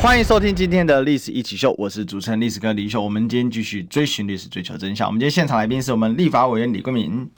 欢迎收听今天的历史一起秀，我是主持人历史哥李秀。我们今天继续追寻历史，追求真相。我们今天现场来宾是我们立法委员李桂敏。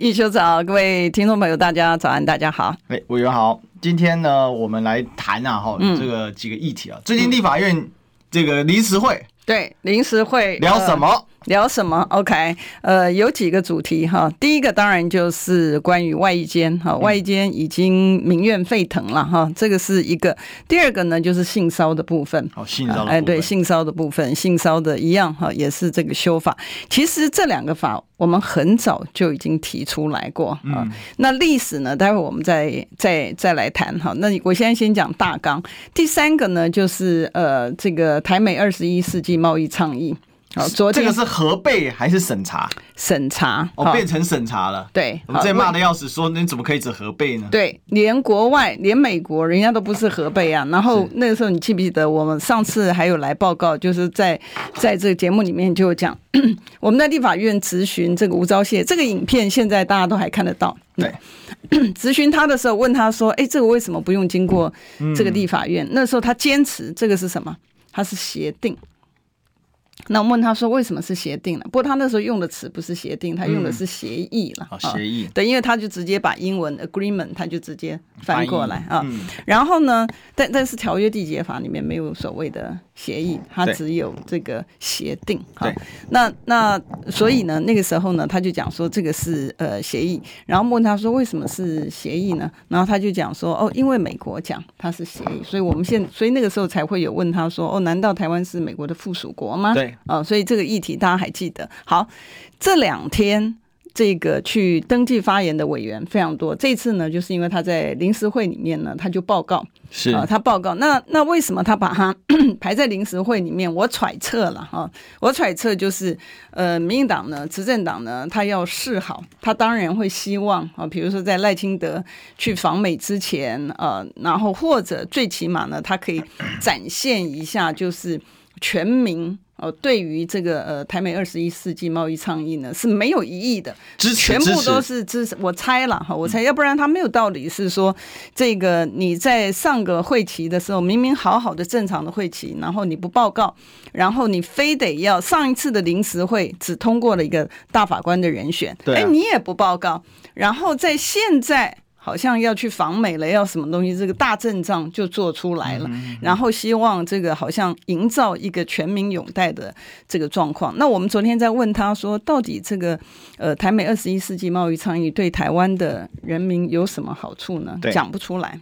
一休早，各位听众朋友，大家早安，大家好。哎，委员好。今天呢，我们来谈啊，哈，这个几个议题啊。最近立法院这个临时会，对，临时会聊什么？呃聊什么？OK，呃，有几个主题哈。第一个当然就是关于外衣间哈，外衣间已经民怨沸腾了哈，这个是一个。第二个呢就是性骚的部分，哦，性骚，哎，对，性骚的部分，性骚的一样哈，也是这个修法。其实这两个法我们很早就已经提出来过啊。嗯、那历史呢，待会我们再再再来谈哈。那我现在先讲大纲。第三个呢就是呃，这个台美二十一世纪贸易倡议。好，昨天这个是核备还是审查？审查哦，变成审查了。对，我们这骂的要死，说你怎么可以只核备呢？对，连国外，连美国，人家都不是核备啊。然后那个时候，你记不记得我们上次还有来报告，就是在在这个节目里面就讲，我们在立法院质询这个吴钊燮，这个影片现在大家都还看得到。对，咨询他的时候问他说：“哎，这个为什么不用经过这个立法院？”那时候他坚持这个是什么？他是协定。那我问他说，为什么是协定呢？不过他那时候用的词不是协定，他用的是协议了。嗯、协议。对，因为他就直接把英文 agreement 他就直接翻过来啊。然后呢，但但是条约缔结法里面没有所谓的协议，它只有这个协定。对。那那所以呢，那个时候呢，他就讲说这个是呃协议。然后问他说为什么是协议呢？然后他就讲说哦，因为美国讲它是协议，所以我们现所以那个时候才会有问他说哦，难道台湾是美国的附属国吗？对。啊、哦，所以这个议题大家还记得？好，这两天这个去登记发言的委员非常多。这次呢，就是因为他在临时会里面呢，他就报告是啊，他报告。那那为什么他把他 排在临时会里面？我揣测了哈、啊，我揣测就是呃，民进党呢，执政党呢，他要示好，他当然会希望啊，比如说在赖清德去访美之前啊，然后或者最起码呢，他可以展现一下，就是全民。哦，对于这个呃台美二十一世纪贸易倡议呢是没有异议的，全部都是支持。我猜了哈，我猜，要不然他没有道理是说这个你在上个会期的时候明明好好的正常的会期，然后你不报告，然后你非得要上一次的临时会只通过了一个大法官的人选，哎，你也不报告，然后在现在。好像要去访美了，要什么东西？这个大阵仗就做出来了，然后希望这个好像营造一个全民拥戴的这个状况。那我们昨天在问他说，到底这个呃台美二十一世纪贸易倡议对台湾的人民有什么好处呢？讲不出来。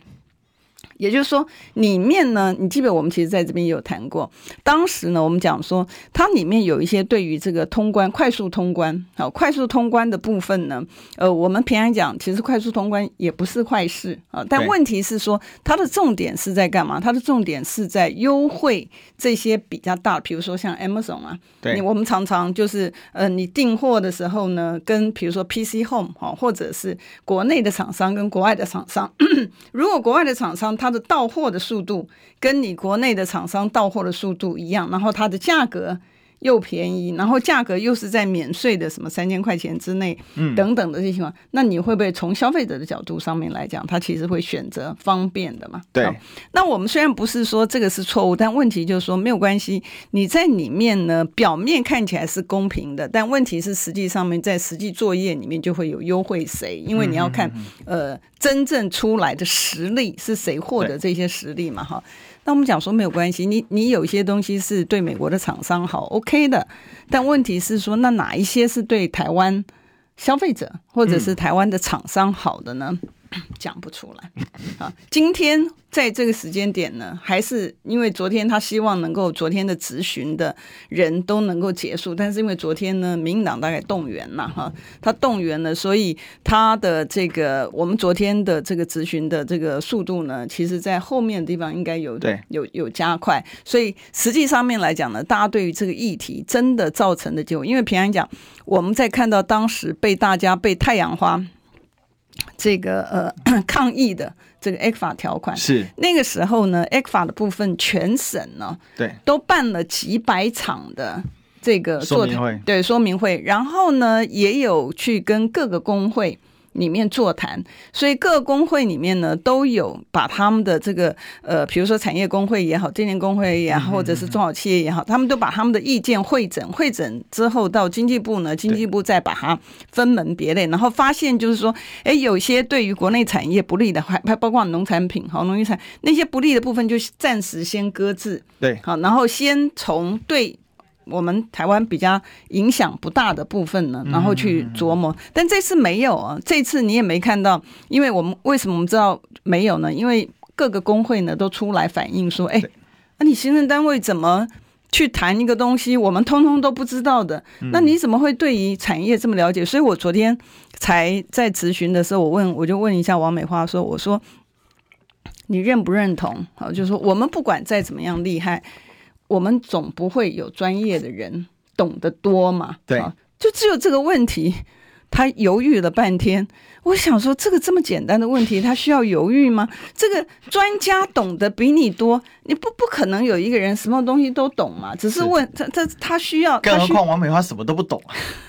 也就是说，里面呢，你记得我们其实在这边也有谈过。当时呢，我们讲说，它里面有一些对于这个通关、快速通关，好，快速通关的部分呢，呃，我们平常讲，其实快速通关也不是坏事啊。但问题是说，它的重点是在干嘛？它的重点是在优惠这些比较大，比如说像 Amazon 啊，对，我们常常就是呃，你订货的时候呢，跟比如说 PC Home 哈，或者是国内的厂商跟国外的厂商，如果国外的厂商它它的到货的速度跟你国内的厂商到货的速度一样，然后它的价格又便宜，然后价格又是在免税的什么三千块钱之内，嗯，等等的这些情况，那你会不会从消费者的角度上面来讲，他其实会选择方便的嘛？对。那我们虽然不是说这个是错误，但问题就是说没有关系，你在里面呢，表面看起来是公平的，但问题是实际上面在实际作业里面就会有优惠谁，因为你要看呃真正出来的实力是谁获得这些实力嘛？哈。那我们讲说没有关系，你你有一些东西是对美国的厂商好，OK 的，但问题是说，那哪一些是对台湾消费者或者是台湾的厂商好的呢？嗯 讲不出来啊！今天在这个时间点呢，还是因为昨天他希望能够昨天的质询的人都能够结束，但是因为昨天呢，民进党大概动员了哈，他动员了，所以他的这个我们昨天的这个质询的这个速度呢，其实在后面的地方应该有对有有加快，所以实际上面来讲呢，大家对于这个议题真的造成的结果，因为平安讲我们在看到当时被大家被太阳花。这个呃 抗议的这个 ECFA 条款，是。那个时候呢，ECFA 的部分全省呢，对，都办了几百场的这个说明会，对说明会，然后呢，也有去跟各个工会。里面座谈，所以各工会里面呢都有把他们的这个呃，比如说产业工会也好，电联工会也好，或者是中小企业也好，他们都把他们的意见会诊，会诊之后到经济部呢，经济部再把它分门别类，然后发现就是说，哎，有些对于国内产业不利的，还还包括农产品好农业产那些不利的部分，就暂时先搁置，对，好，然后先从对。我们台湾比较影响不大的部分呢，然后去琢磨。但这次没有啊，这次你也没看到，因为我们为什么我们知道没有呢？因为各个工会呢都出来反映说，哎，那你行政单位怎么去谈一个东西，我们通通都不知道的？那你怎么会对于产业这么了解？所以我昨天才在咨询的时候，我问我就问一下王美花说，我说你认不认同？好，就是说我们不管再怎么样厉害。我们总不会有专业的人懂得多嘛？对，就只有这个问题，他犹豫了半天。我想说，这个这么简单的问题，他需要犹豫吗？这个专家懂得比你多，你不不可能有一个人什么东西都懂嘛？只是问他，他他需要。更何况王美花什么都不懂。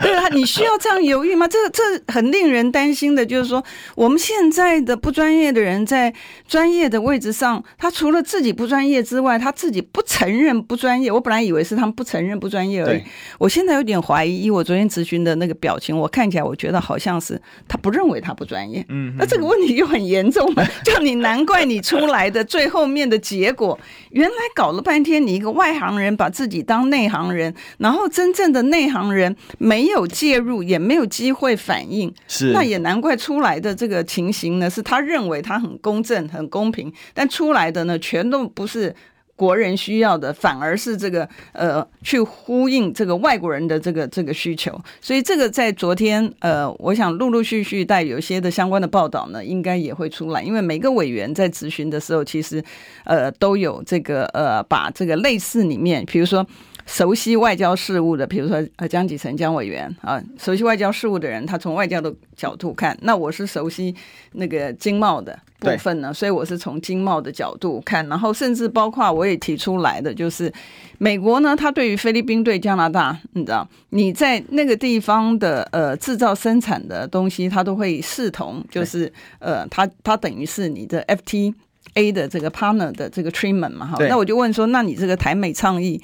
对啊，你需要这样犹豫吗？这这很令人担心的，就是说，我们现在的不专业的人在专业的位置上，他除了自己不专业之外，他自己不承认不专业。我本来以为是他们不承认不专业而已，我现在有点怀疑。以我昨天咨询的那个表情，我看起来我觉得好像。是他不认为他不专业，嗯，那这个问题就很严重了。就你难怪你出来的最后面的结果，原来搞了半天，你一个外行人把自己当内行人，然后真正的内行人没有介入，也没有机会反应，是那也难怪出来的这个情形呢，是他认为他很公正、很公平，但出来的呢，全都不是。国人需要的反而是这个呃，去呼应这个外国人的这个这个需求，所以这个在昨天呃，我想陆陆续续带有些的相关的报道呢，应该也会出来，因为每个委员在质询的时候，其实呃都有这个呃，把这个类似里面，比如说。熟悉外交事务的，比如说呃江启臣江委员啊，熟悉外交事务的人，他从外交的角度看，那我是熟悉那个经贸的部分呢，所以我是从经贸的角度看，然后甚至包括我也提出来的，就是美国呢，他对于菲律宾对加拿大，你知道你在那个地方的呃制造生产的东西，它都会视同就是呃，它它等于是你的 FTA 的这个 partner 的这个 treatment 嘛哈，那我就问说，那你这个台美倡议。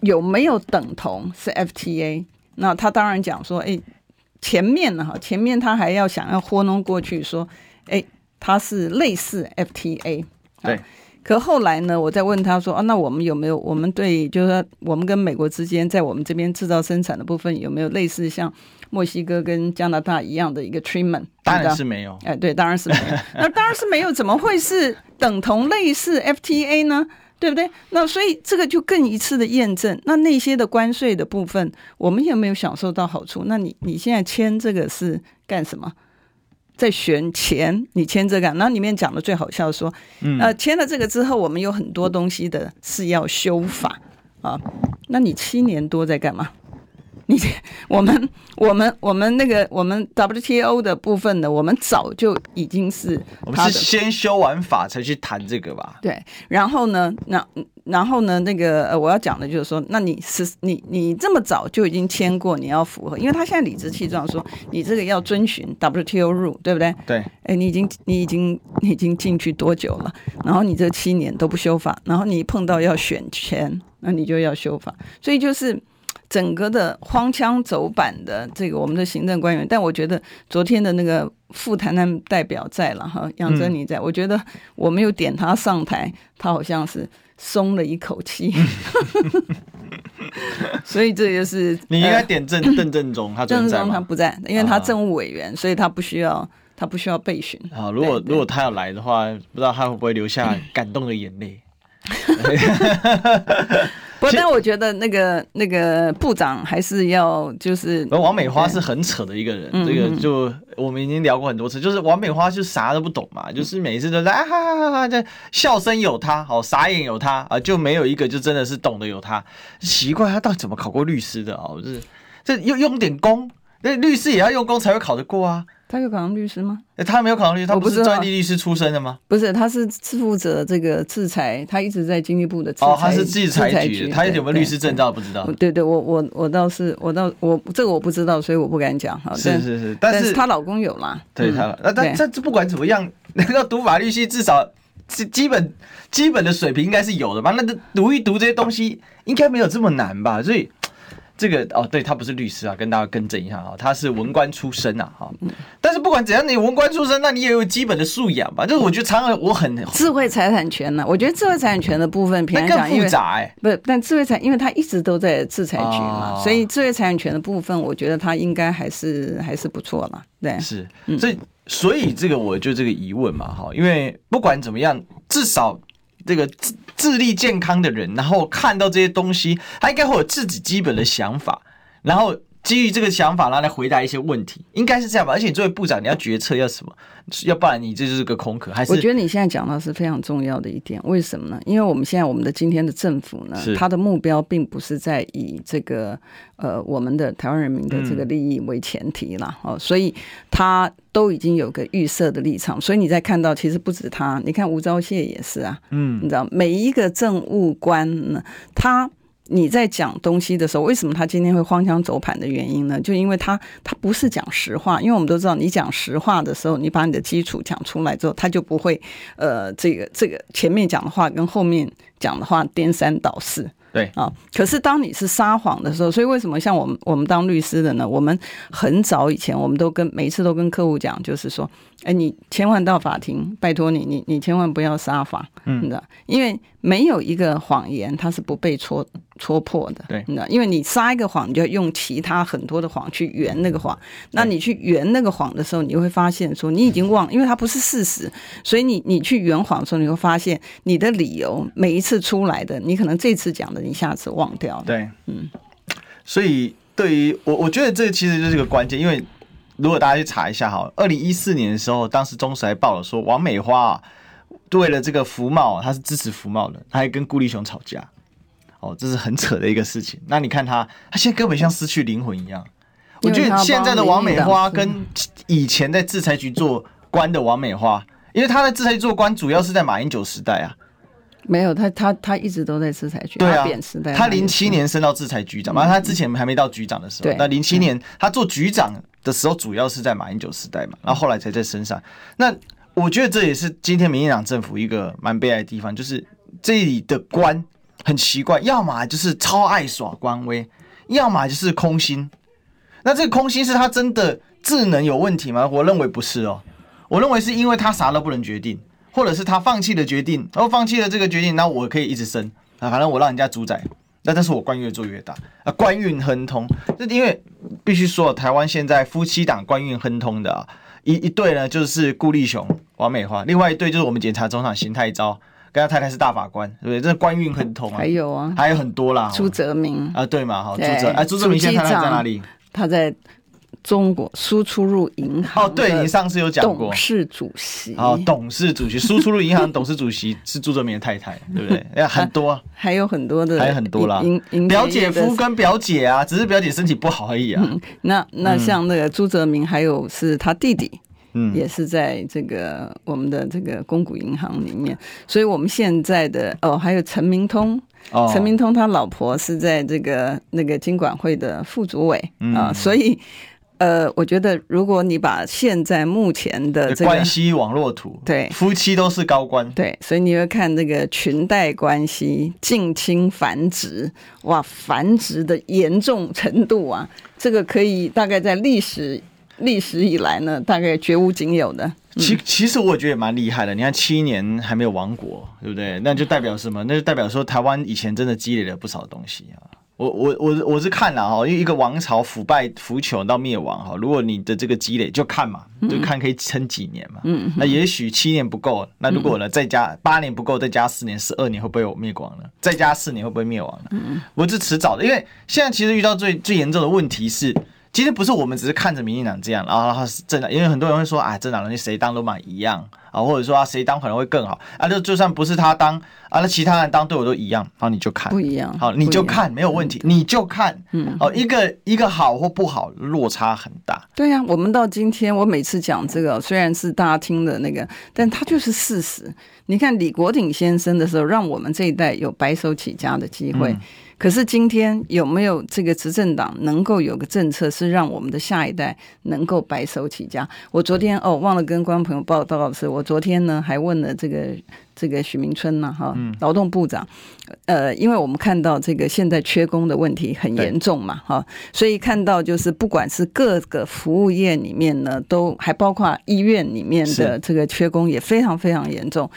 有没有等同是 FTA？那他当然讲说，哎，前面呢哈，前面他还要想要糊弄过去说，哎，他是类似 FTA。对。可后来呢，我再问他说，啊，那我们有没有，我们对，就是说我们跟美国之间，在我们这边制造生产的部分，有没有类似像墨西哥跟加拿大一样的一个 treatment？当然是没有。哎，对，当然是没有。那当然是没有，怎么会是等同类似 FTA 呢？对不对？那所以这个就更一次的验证，那那些的关税的部分，我们有没有享受到好处？那你你现在签这个是干什么？在选钱，你签这个，然后里面讲的最好笑说，嗯，呃，签了这个之后，我们有很多东西的是要修法啊。那你七年多在干嘛？你我们我们我们那个我们 WTO 的部分呢，我们早就已经是我们是先修完法才去谈这个吧？对，然后呢，那然后呢，那个呃，我要讲的就是说，那你是你你这么早就已经签过，你要符合，因为他现在理直气壮说你这个要遵循 WTO rule，对不对？对，哎，你已经你已经你已经进去多久了？然后你这七年都不修法，然后你碰到要选签，那你就要修法，所以就是。整个的荒腔走板的这个我们的行政官员，但我觉得昨天的那个副谈判代表在了哈，杨哲你在，我觉得我没有点他上台，他好像是松了一口气，所以这就是你应该点郑邓正中，他郑正中他不在，因为他政务委员，所以他不需要他不需要备询。好，如果如果他要来的话，不知道他会不会流下感动的眼泪。不，但我觉得那个那个部长还是要就是。王美花是很扯的一个人，这个就我们已经聊过很多次，就是王美花就啥都不懂嘛，就是每一次都在啊哈哈哈哈，这笑声有他，好傻眼有他啊，就没有一个就真的是懂得有他。奇怪，他到底怎么考过律师的啊？就是这用用点功，那律师也要用功才会考得过啊。他有考上律师吗？欸、他没有考上律师，他不是专利律师出身的吗？不是，他是负责这个制裁，他一直在经济部的制裁。哦，他是制裁局，他有没有律师证照不知道。对对，对，我我我倒是我倒我这个我不知道，所以我不敢讲。好，是是是，但是她老公有啦。对他，那但这这不管怎么样，能 够读法律系，至少基基本基本的水平应该是有的吧？那读一读这些东西，应该没有这么难吧？所以。这个哦，对，他不是律师啊，跟大家更正一下啊，他是文官出身啊，哈。但是不管怎样，你文官出身，那你也有基本的素养吧？就是我觉得常常我很智慧财产权呢、啊，我觉得智慧财产权的部分，平常讲更复杂哎，不是，但智慧财，因为他一直都在制裁局嘛，哦、所以智慧财产权的部分，我觉得他应该还是还是不错了。对，是，所以所以这个我就这个疑问嘛，哈，因为不管怎么样，至少。这个智力健康的人，然后看到这些东西，他应该会有自己基本的想法，然后基于这个想法，然后来回答一些问题，应该是这样吧？而且你作为部长，你要决策要什么？要不然你这就是个空壳。还是我觉得你现在讲到是非常重要的一点，为什么呢？因为我们现在我们的今天的政府呢，他的目标并不是在以这个呃我们的台湾人民的这个利益为前提了哦，所以他都已经有个预设的立场。所以你在看到，其实不止他，你看吴钊燮也是啊，嗯，你知道每一个政务官呢，他。你在讲东西的时候，为什么他今天会荒腔走板的原因呢？就因为他他不是讲实话，因为我们都知道，你讲实话的时候，你把你的基础讲出来之后，他就不会呃，这个这个前面讲的话跟后面讲的话颠三倒四。对啊，可是当你是撒谎的时候，所以为什么像我们我们当律师的呢？我们很早以前我们都跟每一次都跟客户讲，就是说，哎，你千万到法庭，拜托你，你你千万不要撒谎，嗯，你知道，因为没有一个谎言它是不被戳。戳破的，对，那因为你撒一个谎，你就要用其他很多的谎去圆那个谎。那你去圆那个谎的时候，你会发现说你已经忘，因为它不是事实，所以你你去圆谎的时候，你会发现你的理由每一次出来的，你可能这次讲的，你下次忘掉了。对，嗯。所以对于我，我觉得这其实就是个关键，因为如果大家去查一下哈，二零一四年的时候，当时中时还报了说王美花为了这个福茂，他是支持福茂的，他还跟顾立雄吵架。哦，这是很扯的一个事情。那你看他，他现在根本像失去灵魂一样。我觉得现在的王美花跟以前在制裁局做官的王美花，因为他在制裁局做官，主要是在马英九时代啊。没有，他他他一直都在制裁局。对啊，他零七年升到制裁局长嘛，他之前还没到局长的时候。那零七年他做局长的时候，主要是在马英九时代嘛，然后后来才在身上。那我觉得这也是今天民进党政府一个蛮悲哀的地方，就是这里的官。很奇怪，要么就是超爱耍官威，要么就是空心。那这个空心是他真的智能有问题吗？我认为不是哦，我认为是因为他啥都不能决定，或者是他放弃了决定，然后放弃了这个决定，那我可以一直升啊，反正我让人家主宰，那但是我官越做越大啊，官运亨通。这因为必须说，台湾现在夫妻档官运亨通的啊，一一对呢就是顾立雄、王美花，另外一对就是我们检察总长邢泰钊。跟他太太是大法官，对不对？这官运很通啊。还有啊，还有很多啦。朱泽明啊，对嘛？哈，朱泽哎，朱泽明现在他在哪里？他在中国输出入银行。哦，对，你上次有讲过。董事主席。哦，董事主席，输出入银行董事主席 是朱泽明的太太，对不对？哎，很多，还有很多的，还有很多啦。表姐夫跟表姐啊，只是表姐身体不好而已啊。那那像那个朱泽明，还有是他弟弟。嗯，也是在这个我们的这个公股银行里面，所以我们现在的哦，还有陈明通，陈、哦、明通他老婆是在这个那个金管会的副主委、嗯、啊，所以呃，我觉得如果你把现在目前的这个关系网络图，对，夫妻都是高官，对，所以你会看这个裙带关系近亲繁殖，哇，繁殖的严重程度啊，这个可以大概在历史。历史以来呢，大概绝无仅有的。嗯、其其实我觉得也蛮厉害的。你看七年还没有亡国，对不对？那就代表什么？那就代表说台湾以前真的积累了不少东西啊。我我我我是看了哈，因为一个王朝腐败腐朽到灭亡哈，如果你的这个积累就看嘛，就看可以撑几年嘛。嗯。那也许七年不够，那如果呢再加八年不够，再加四年，十二年会不会有灭亡了？再加四年会不会灭亡呢？嗯。我是迟早的，因为现在其实遇到最最严重的问题是。其实不是我们只是看着民进党这样，然后是政党，因为很多人会说啊，政党人谁当都蛮一样啊，或者说啊谁当可能会更好啊，就就算不是他当啊，那其他人当对我都一样，好你就看不一样，好你就看没有问题，你就看，嗯，哦一个一个好或不好落差很大。对呀、啊，我们到今天我每次讲这个，虽然是大家听的那个，但它就是事实。你看李国鼎先生的时候，让我们这一代有白手起家的机会。嗯可是今天有没有这个执政党能够有个政策，是让我们的下一代能够白手起家？我昨天哦忘了跟观众朋友报道的是，我昨天呢还问了这个这个许明春呢哈劳动部长，呃，因为我们看到这个现在缺工的问题很严重嘛哈，所以看到就是不管是各个服务业里面呢，都还包括医院里面的这个缺工也非常非常严重。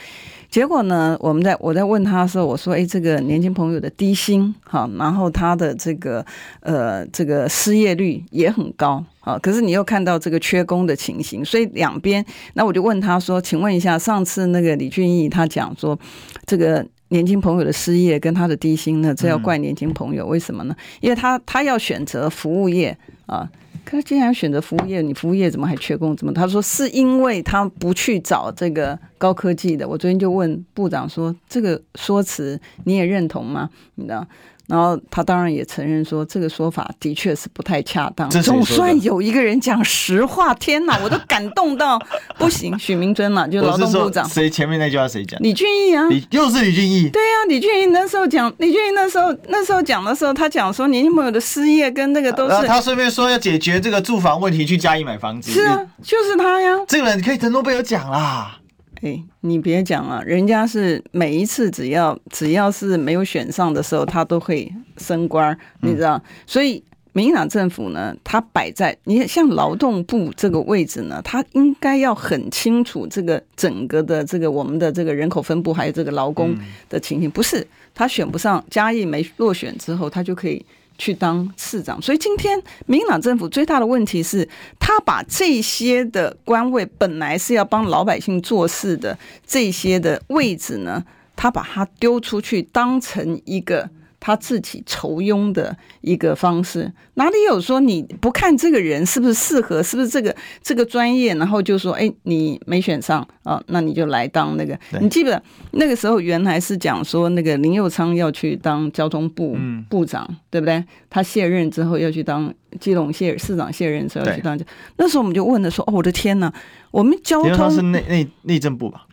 结果呢，我们在我在问他的时候，我说：“哎，这个年轻朋友的低薪，哈，然后他的这个呃这个失业率也很高，啊，可是你又看到这个缺工的情形，所以两边，那我就问他说，请问一下，上次那个李俊义他讲说，这个年轻朋友的失业跟他的低薪呢，这要怪年轻朋友，为什么呢？因为他他要选择服务业啊。”可是既然选择服务业，你服务业怎么还缺工？怎么？他说是因为他不去找这个高科技的。我昨天就问部长说，这个说辞你也认同吗？你知道？然后他当然也承认说，这个说法的确是不太恰当。总算有一个人讲实话，天哪，我都感动到不行。许明尊嘛，就劳动部长。谁前面那句话谁讲？李俊毅啊，又是李俊毅。对啊，李俊毅那时候讲，李俊毅那时候那时候讲的时候，他讲说年轻朋友的失业跟那个都是。他顺便说要解决这个住房问题，去嘉义买房子。是啊，就是他呀。这个人可以得诺贝尔奖啦。哎、欸，你别讲了，人家是每一次只要只要是没有选上的时候，他都会升官，你知道？嗯、所以民进党政府呢，他摆在你像劳动部这个位置呢，他应该要很清楚这个整个的这个我们的这个人口分布，还有这个劳工的情形。不是他选不上，嘉义没落选之后，他就可以。去当市长，所以今天民进党政府最大的问题是，他把这些的官位本来是要帮老百姓做事的这些的位置呢，他把它丢出去，当成一个。他自己酬庸的一个方式，哪里有说你不看这个人是不是适合，是不是这个这个专业，然后就说，哎，你没选上啊，那你就来当那个。你记不得那个时候原来是讲说那个林佑昌要去当交通部部长，嗯、对不对？他卸任之后要去当基隆县市长，卸任之后要去当。那时候我们就问了说，哦，我的天呐，我们交通是内内内政部吧？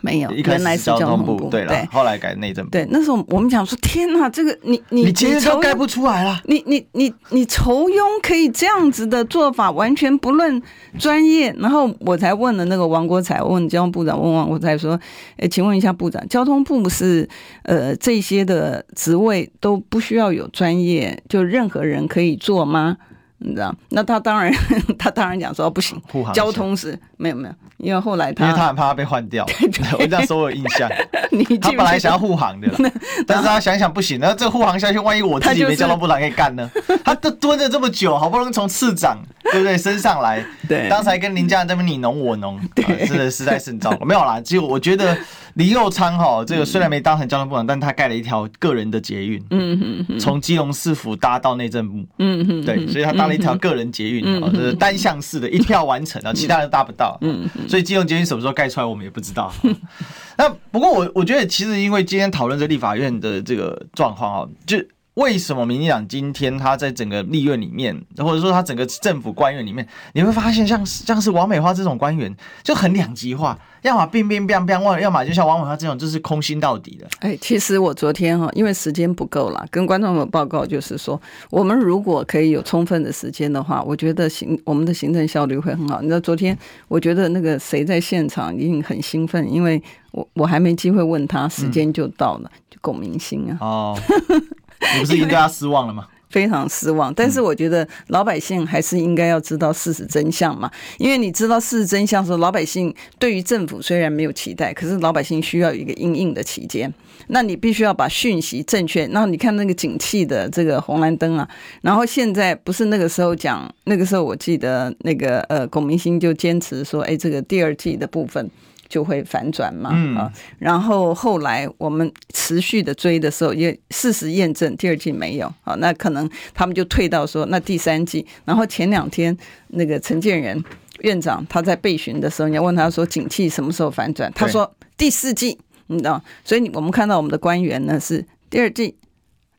没有，原来是交通部，对了，后来改内政部。对，那时候我们讲说，天哪，这个你你你今天都盖不出来了。你你你你酬庸可以这样子的做法，完全不论专业。然后我才问了那个王国才，问交通部长，问王国才说，哎，请问一下部长，交通部是呃这些的职位都不需要有专业，就任何人可以做吗？你知道？那他当然，他当然讲说不行，交通是没有没有，因为后来他，因为他很怕他被换掉，对对对，我这样说我有印象。他本来想要护航的，但是他想想不行，那这护航下去，万一我自己没交通部长可以干呢？他都蹲了这么久，好不容易从次长对不对升上来，对，当时还跟林佳这边你侬我侬，对，真的实在是很糟糕。没有啦，其实我觉得。李佑昌哈，这个虽然没当成交通部长，但他盖了一条个人的捷运，嗯哼，从基隆市府搭到内政部，嗯哼，对，所以他搭了一条个人捷运，就是单向式的，一票完成，然后其他人搭不到，嗯，所以基隆捷运什么时候盖出来，我们也不知道。那不过我我觉得，其实因为今天讨论这立法院的这个状况啊，就为什么民进党今天他在整个立院里面，或者说他整个政府官员里面，你会发现像像是王美花这种官员就很两极化。要么变变变变，要么就像王美花这种，就是空心到底的。哎，其实我昨天哈，因为时间不够了，跟观众们报告就是说，我们如果可以有充分的时间的话，我觉得行我们的行政效率会很好。你知道昨天，我觉得那个谁在现场一定很兴奋，因为我我还没机会问他，时间就到了，嗯、就龚明星啊。哦，你不是已经对他失望了吗？非常失望，但是我觉得老百姓还是应该要知道事实真相嘛，因为你知道事实真相的时候，老百姓对于政府虽然没有期待，可是老百姓需要有一个应应的期间，那你必须要把讯息正确。然后你看那个景气的这个红蓝灯啊，然后现在不是那个时候讲，那个时候我记得那个呃龚明鑫就坚持说，哎，这个第二季的部分。就会反转嘛，啊，然后后来我们持续的追的时候，也事实验证第二季没有啊，那可能他们就退到说那第三季，然后前两天那个陈建仁院长他在备询的时候，你要问他说景气什么时候反转？他说第四季，你知道？所以我们看到我们的官员呢是第二季、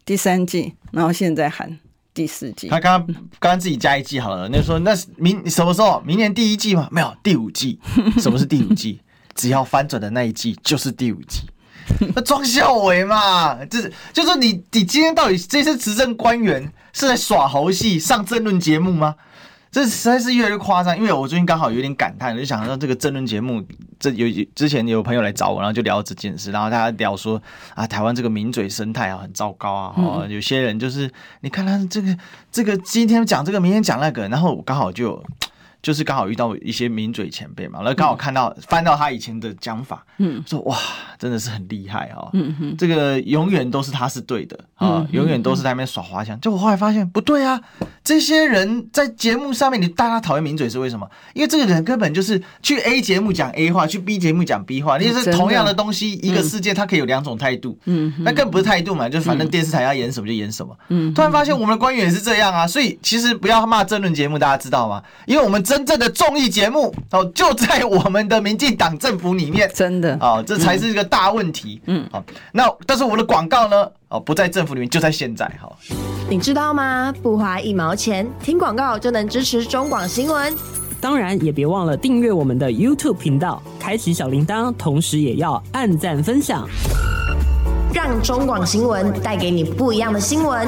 第三季，然后现在喊第四季。他刚刚刚刚自己加一季好了，那说那明什么时候？明年第一季吗？没有，第五季。什么是第五季？只要翻转的那一季就是第五季。那装孝伟嘛，就是就是说你你今天到底这些执政官员是在耍猴戏、上政论节目吗？这实在是越来越夸张。因为我最近刚好有点感叹，就想到这个政论节目，这有之前有朋友来找我，然后就聊这件事，然后大家聊说啊，台湾这个名嘴生态啊很糟糕啊，哦，有些人就是你看他这个这个今天讲这个，明天讲那个，然后我刚好就。就是刚好遇到一些名嘴前辈嘛，然后刚好看到、嗯、翻到他以前的讲法，嗯，说哇，真的是很厉害哈、哦，嗯哼，这个永远都是他是对的啊，永远都是在那边耍花枪。就我后来发现不对啊，这些人在节目上面，你大家讨厌名嘴是为什么？因为这个人根本就是去 A 节目讲 A 话，去 B 节目讲 B 话，你是同样的东西，一个世界它可以有两种态度，嗯，那更不是态度嘛，就是反正电视台要演什么就演什么，嗯，突然发现我们的官员也是这样啊，所以其实不要骂政论节目，大家知道吗？因为我们真正的综艺节目哦，就在我们的民进党政府里面，真的哦，这才是一个大问题。嗯，好，那但是我们的广告呢？哦，不在政府里面，就在现在。哈，你知道吗？不花一毛钱，听广告就能支持中广新闻。当然，也别忘了订阅我们的 YouTube 频道，开启小铃铛，同时也要按赞分享，让中广新闻带给你不一样的新闻。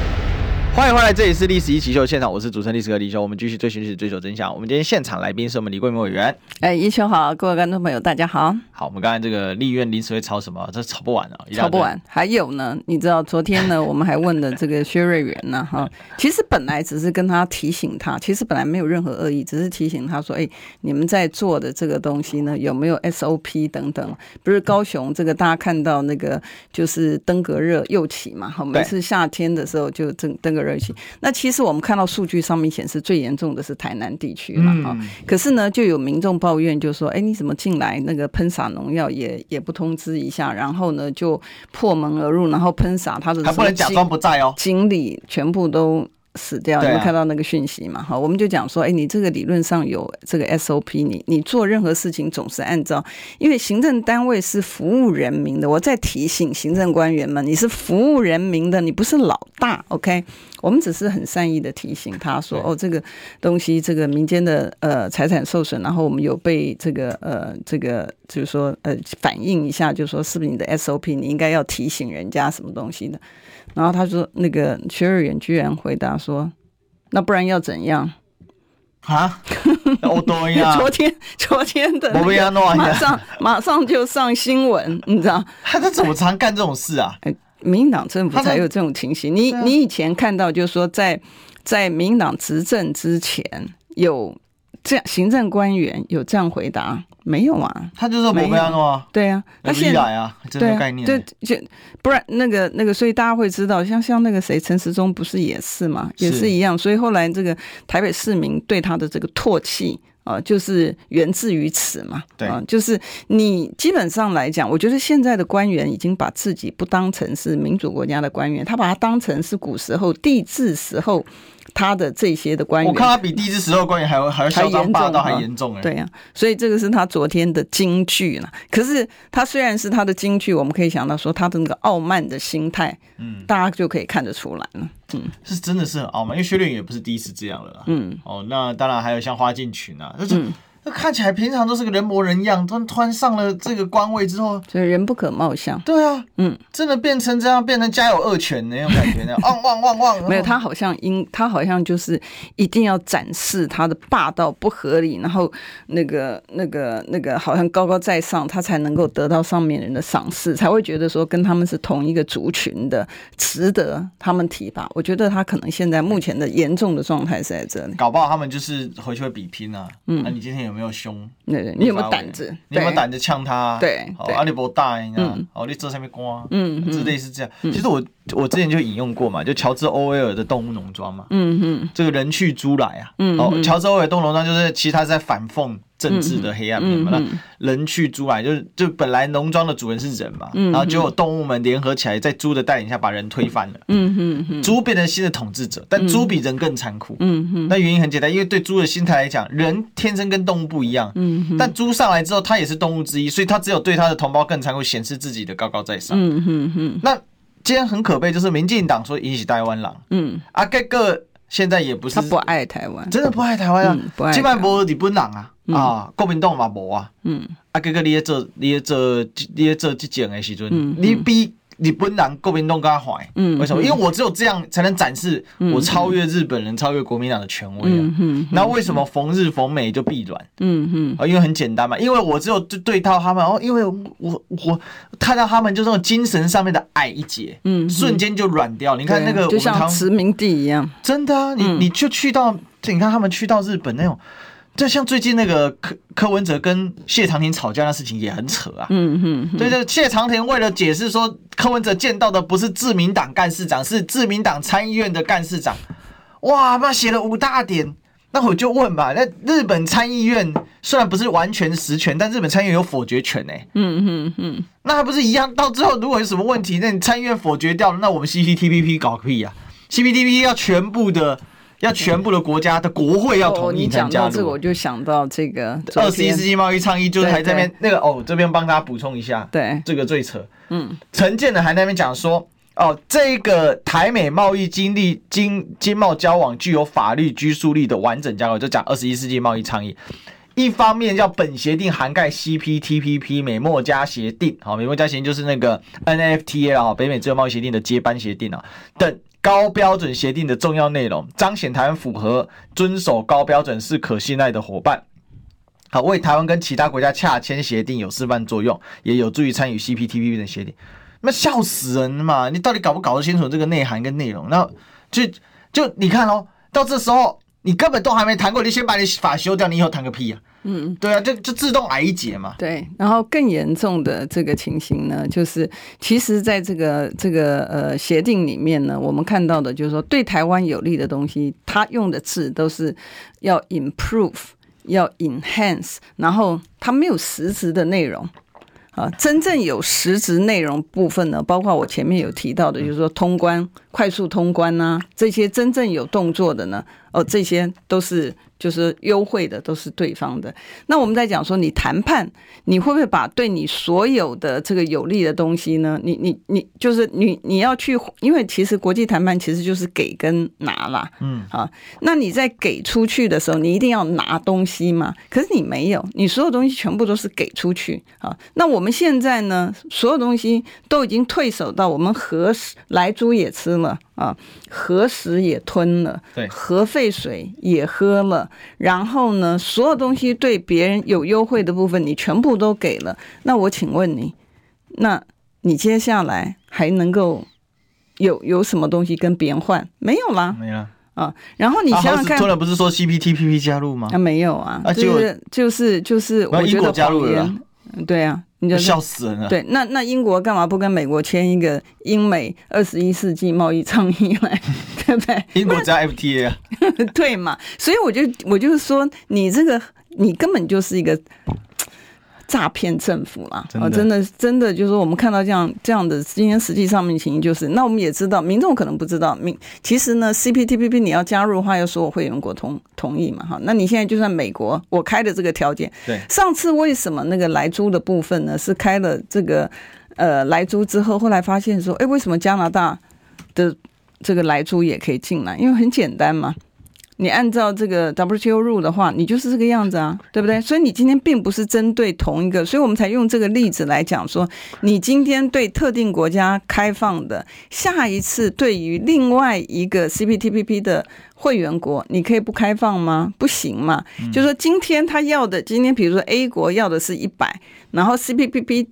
欢迎回来，这里是历史一起秀现场，我是主持人历史哥李修，我们继续追寻历史，追求真相。我们今天现场来宾是我们李桂明委员。哎，一修好，各位观众朋友，大家好。好，我们刚才这个立院临时会吵什么？这吵不完啊，吵不完。还有呢，你知道昨天呢，我们还问了这个薛瑞元呢，哈，其实本来只是跟他提醒他，其实本来没有任何恶意，只是提醒他说，哎，你们在做的这个东西呢，有没有 SOP 等等？不是高雄这个大家看到那个就是登革热又起嘛？哈，每次夏天的时候就登登革。热情，那其实我们看到数据上面显示最严重的是台南地区了哈。可是呢，就有民众抱怨，就说：“哎，你怎么进来那个喷洒农药也也不通知一下？然后呢，就破门而入，然后喷洒他的还不能假装不在哦，经理全部都。”死掉，你们看到那个讯息嘛？好，我们就讲说，哎，你这个理论上有这个 SOP，你你做任何事情总是按照，因为行政单位是服务人民的。我再提醒行政官员们，你是服务人民的，你不是老大。OK，我们只是很善意的提醒他说，哦，这个东西，这个民间的呃财产受损，然后我们有被这个呃这个就是说呃反映一下，就是说是不是你的 SOP，你应该要提醒人家什么东西的。然后他说：“那个薛瑞元居然回答说，那不然要怎样？啊？我懂呀。昨天昨天的、那个，马上马上就上新闻，你知道？他这怎么常干这种事啊？民进党政府才有这种情形。你你以前看到，就是说在在民进党执政之前，有这样行政官员有这样回答。”没有啊，他就是不要啊，对啊，他现在啊，这个概念，对，就不然那个那个，所以大家会知道，像像那个谁，陈时中不是也是嘛，也是一样，所以后来这个台北市民对他的这个唾弃啊，就是源自于此嘛，对。啊，就是你基本上来讲，我觉得现在的官员已经把自己不当成是民主国家的官员，他把他当成是古时候帝制时候。他的这些的官员，我看他比第一次时候官员还要还嚣张霸道还严重哎，对呀、啊，所以这个是他昨天的金句了。可是他虽然是他的京剧，我们可以想到说他的那个傲慢的心态，嗯，大家就可以看得出来了。嗯，是真的是很傲慢，因为薛瑞元也不是第一次这样了啦。嗯，哦，那当然还有像花进群啊，那是。嗯那看起来平常都是个人模人样，突然突然上了这个官位之后，所以人不可貌相。对啊，嗯，真的变成这样，变成家有恶犬那种感觉，那样 汪汪汪汪。没有，他好像因他好像就是一定要展示他的霸道不合理，然后那个那个那个好像高高在上，他才能够得到上面人的赏识，才会觉得说跟他们是同一个族群的，值得他们提拔。我觉得他可能现在目前的严重的状态是在这里，搞不好他们就是回去会比拼啊。嗯，那、啊、你今天有？有没有凶？对对，你有没有胆子？你有没有胆子呛他？对，阿里伯大，你知道？哦，你做上面光，嗯，之类是这样。其实我我之前就引用过嘛，就乔治欧威尔的《动物农庄》嘛，嗯嗯，这个人去猪来啊，哦，乔治欧威尔《动物农庄》就是其实他是在反讽政治的黑暗面嘛。嗯嗯、那人去猪来，就是就本来农庄的主人是人嘛，嗯、然后结果动物们联合起来，在猪的带领下把人推翻了。嗯嗯嗯，猪变成新的统治者，但猪比人更残酷。嗯嗯，那原因很简单，因为对猪的心态来讲，人天生跟动物不一样。嗯，但猪上来之后，它也是动物之一，所以它只有对它的同胞更残酷，显示自己的高高在上。嗯嗯嗯，那今天很可悲，就是民进党说引起台湾狼。嗯，啊，这个。现在也不是他不爱台湾，真的不爱台湾啊！基本上无日本人啊，啊，国民党嘛无啊，嗯，啊，哥哥你也做，你也做，你也做这件的时阵，你比日本人国民党更坏，嗯，为什么？因为我只有这样才能展示我超越日本人、超越国民党的权威啊！那为什么逢日逢美就必软？嗯嗯，啊，因为很简单嘛，因为我只有对对到他们哦，因为我我看到他们就这种精神上面的矮一截，嗯，瞬间就软掉。你看那个，就像殖民地一样，真的啊！你你就去到，你看他们去到日本那种。就像最近那个柯柯文哲跟谢长廷吵架的事情也很扯啊。嗯嗯，对对，谢长廷为了解释说柯文哲见到的不是自民党干事长，是自民党参议院的干事长。哇，那写了五大点。那我就问吧，那日本参议院虽然不是完全实权，但日本参议院有否决权呢？嗯嗯嗯，那还不是一样？到最后如果有什么问题，那你参议院否决掉了，那我们 CPTPP 搞个屁啊？CPTPP 要全部的。要全部的国家的国会要同意才加入。哦、这个我就想到这个二十一世纪贸易倡议，就是还在那边那个哦，这边帮大家补充一下，对，这个最扯。嗯，陈建的还在那边讲说，哦，这个台美贸易经历经经贸交往具有法律拘束力的完整架构，就讲二十一世纪贸易倡议。一方面要本协定涵盖 CPTPP 美墨加协定，好，美墨加协定就是那个 NFTA 啊，北美自由贸易协定的接班协定啊，等。高标准协定的重要内容，彰显台湾符合遵守高标准是可信赖的伙伴，好，为台湾跟其他国家洽签协定有示范作用，也有助于参与 CPTPP 的协定。那笑死人嘛！你到底搞不搞得清楚这个内涵跟内容？那就就你看哦，到这时候你根本都还没谈过，你先把你法修掉，你以后谈个屁呀、啊！嗯，对啊，就就自动矮一截嘛。对，然后更严重的这个情形呢，就是其实在这个这个呃协定里面呢，我们看到的就是说对台湾有利的东西，他用的字都是要 improve，要 enhance，然后它没有实质的内容。啊，真正有实质内容部分呢，包括我前面有提到的，就是说通关、快速通关呐、啊，这些真正有动作的呢，哦，这些都是。就是优惠的都是对方的。那我们在讲说，你谈判，你会不会把对你所有的这个有利的东西呢？你你你，就是你你要去，因为其实国际谈判其实就是给跟拿啦。嗯，啊，那你在给出去的时候，你一定要拿东西嘛？可是你没有，你所有东西全部都是给出去啊。那我们现在呢，所有东西都已经退守到我们核莱猪也吃了。啊，核食也吞了，对，核废水也喝了，然后呢，所有东西对别人有优惠的部分，你全部都给了。那我请问你，那你接下来还能够有有什么东西跟别人换？没有啦，没了啊。然后你想想看，突然不是说 CPTPP 加入吗？啊，没有啊，就是就是就是，我觉得加入了，对啊。你就笑死人了。对，那那英国干嘛不跟美国签一个英美二十一世纪贸易倡议来，对不对？英国加 FTA 啊，对嘛？所以我就我就是说，你这个你根本就是一个。诈骗政府啦！啊，真的真的就是我们看到这样这样的今天实际上面情形就是，那我们也知道，民众可能不知道，民其实呢，CPTPP 你要加入的话，要所有会员国同同意嘛，哈。那你现在就算美国我开的这个条件，对，上次为什么那个莱猪的部分呢是开了这个呃莱猪之后，后来发现说，哎，为什么加拿大的这个莱猪也可以进来？因为很简单嘛。你按照这个 WTO 入的话，你就是这个样子啊，对不对？所以你今天并不是针对同一个，所以我们才用这个例子来讲说，你今天对特定国家开放的，下一次对于另外一个 CPTPP 的会员国，你可以不开放吗？不行嘛。就说今天他要的，今天比如说 A 国要的是一百，然后 CPTPP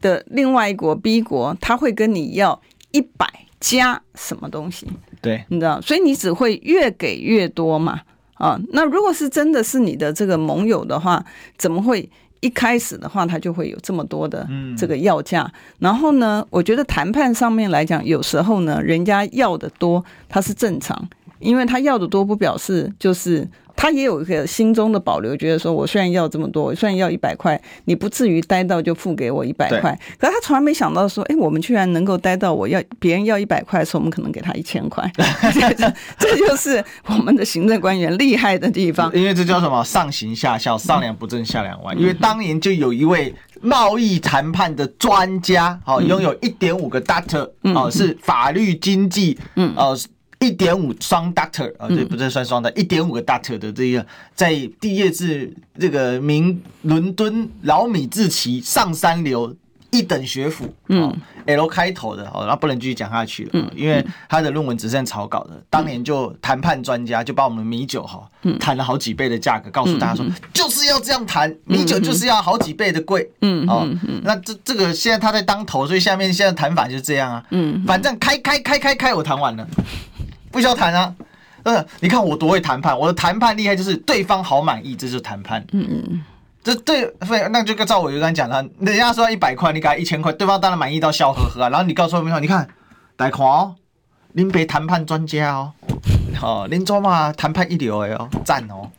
的另外一国 B 国，他会跟你要一百加什么东西？对，你知道，所以你只会越给越多嘛，啊，那如果是真的是你的这个盟友的话，怎么会一开始的话他就会有这么多的这个要价？嗯、然后呢，我觉得谈判上面来讲，有时候呢，人家要的多，他是正常，因为他要的多不表示就是。他也有一个心中的保留，觉得说我虽然要这么多，我虽然要一百块，你不至于待到就付给我一百块。可是他从来没想到说，哎，我们居然能够待到我要别人要一百块的时候，我们可能给他一千块。这 这就是我们的行政官员厉害的地方。因为这叫什么？上行下效，上梁不正下梁歪。因为当年就有一位贸易谈判的专家，哦，拥有一点五个 Doctor，哦，是法律经济，嗯，哦。一点五双 Doctor 啊，这不是算双的，一点五个 Doctor 的这个，在毕业自这个名伦敦老米字旗上三流一等学府，嗯，L 开头的，哦，那不能继续讲下去了，嗯，因为他的论文只剩草稿的，当年就谈判专家就把我们米酒哈，谈了好几倍的价格，告诉大家说就是要这样谈，米酒就是要好几倍的贵，嗯，哦，那这这个现在他在当头，所以下面现在谈法就是这样啊，嗯，反正开开开开开，我谈完了。不需要谈啊，呃，你看我多会谈判，我的谈判厉害就是对方好满意，这就是谈判。嗯嗯，这对，那就跟赵伟刚讲了，人家说一百块，你给他一千块，对方当然满意到笑呵呵啊。然后你告诉我们，你看，贷款哦，您别谈判专家哦，哦，您做嘛谈判一流的哦，赞哦。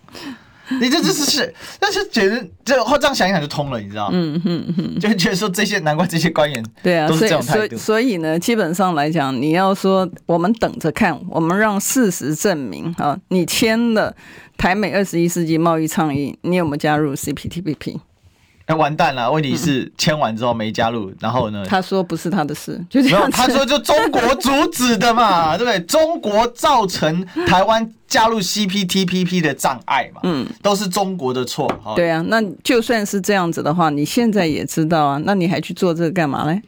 你这这是是，但是觉得这后这样想一想就通了，你知道？嗯嗯嗯，就觉得说这些难怪这些官员对啊都是这种态度。所以所以呢，基本上来讲，你要说我们等着看，我们让事实证明啊，你签了台美二十一世纪贸易倡议，你有没有加入 CPTPP？哎，完蛋了！问题是签完之后没加入，然后呢？他说不是他的事，就这样。没有，他说就中国阻止的嘛，对不对？中国造成台湾加入 CPTPP 的障碍嘛，嗯，都是中国的错。对啊，那就算是这样子的话，你现在也知道啊，那你还去做这个干嘛嘞？